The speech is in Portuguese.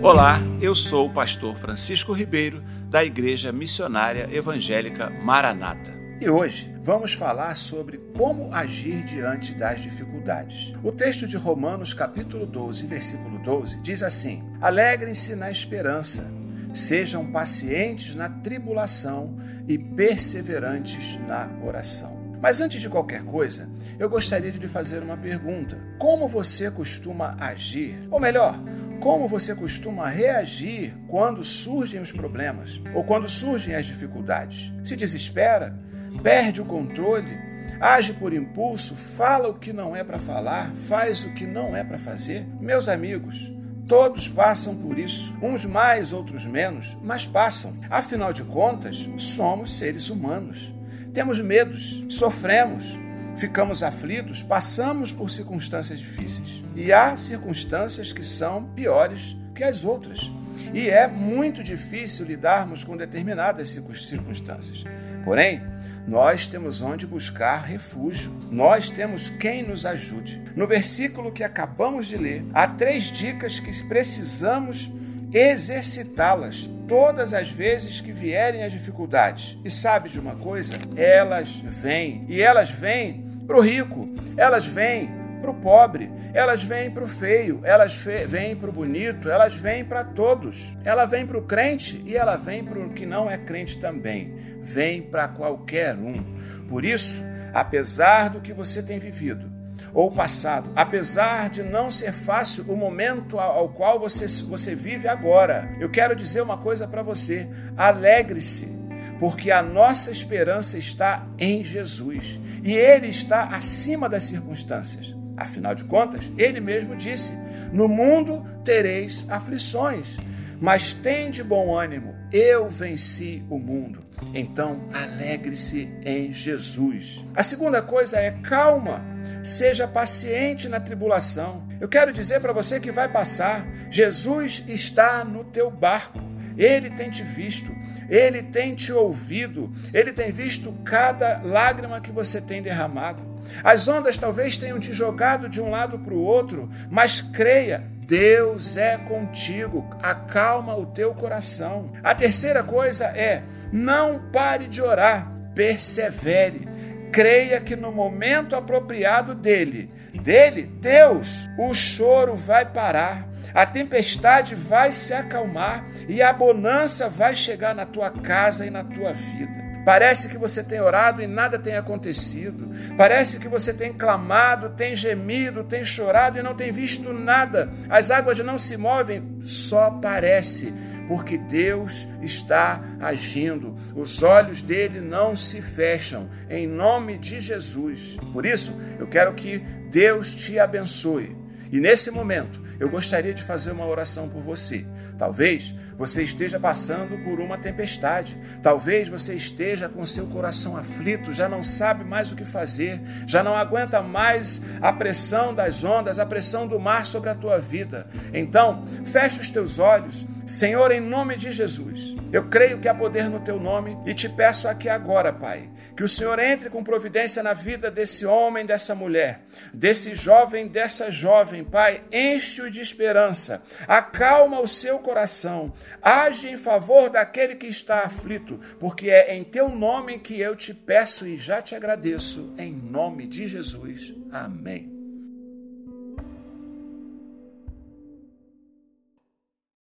Olá, eu sou o pastor Francisco Ribeiro, da Igreja Missionária Evangélica Maranata. E hoje vamos falar sobre como agir diante das dificuldades. O texto de Romanos, capítulo 12, versículo 12, diz assim: Alegrem-se na esperança, sejam pacientes na tribulação e perseverantes na oração. Mas antes de qualquer coisa, eu gostaria de lhe fazer uma pergunta: Como você costuma agir? Ou melhor, como você costuma reagir quando surgem os problemas ou quando surgem as dificuldades? Se desespera? Perde o controle? Age por impulso? Fala o que não é para falar? Faz o que não é para fazer? Meus amigos, Todos passam por isso, uns mais, outros menos, mas passam. Afinal de contas, somos seres humanos. Temos medos, sofremos, ficamos aflitos, passamos por circunstâncias difíceis. E há circunstâncias que são piores que as outras. E é muito difícil lidarmos com determinadas circunstâncias. Porém, nós temos onde buscar refúgio. Nós temos quem nos ajude. No versículo que acabamos de ler, há três dicas que precisamos exercitá-las todas as vezes que vierem as dificuldades. E sabe de uma coisa? Elas vêm. E elas vêm para o rico, elas vêm para o pobre, elas vêm para o feio, elas vêm para o bonito, elas vêm para todos. Ela vem para o crente e ela vem para o que não é crente também. Vem para qualquer um. Por isso, apesar do que você tem vivido, ou passado, apesar de não ser fácil o momento ao qual você, você vive agora, eu quero dizer uma coisa para você: alegre-se porque a nossa esperança está em Jesus e Ele está acima das circunstâncias. Afinal de contas, Ele mesmo disse: No mundo tereis aflições, mas tende bom ânimo, eu venci o mundo. Então, alegre-se em Jesus. A segunda coisa é calma, seja paciente na tribulação. Eu quero dizer para você que vai passar. Jesus está no teu barco. Ele tem te visto, ele tem te ouvido, ele tem visto cada lágrima que você tem derramado. As ondas talvez tenham te jogado de um lado para o outro, mas creia, Deus é contigo, acalma o teu coração. A terceira coisa é: não pare de orar, persevere. Creia que no momento apropriado dele, dele, Deus, o choro vai parar a tempestade vai se acalmar e a bonança vai chegar na tua casa e na tua vida. Parece que você tem orado e nada tem acontecido. Parece que você tem clamado, tem gemido, tem chorado e não tem visto nada. As águas não se movem, só parece, porque Deus está agindo. Os olhos dele não se fecham, em nome de Jesus. Por isso, eu quero que Deus te abençoe. E nesse momento, eu gostaria de fazer uma oração por você. Talvez você esteja passando por uma tempestade. Talvez você esteja com seu coração aflito, já não sabe mais o que fazer, já não aguenta mais a pressão das ondas, a pressão do mar sobre a tua vida. Então, feche os teus olhos, Senhor, em nome de Jesus. Eu creio que há poder no teu nome e te peço aqui agora, Pai, que o Senhor entre com providência na vida desse homem, dessa mulher, desse jovem, dessa jovem, Pai, enche-o de esperança, acalma o seu coração, age em favor daquele que está aflito, porque é em teu nome que eu te peço e já te agradeço, em nome de Jesus. Amém.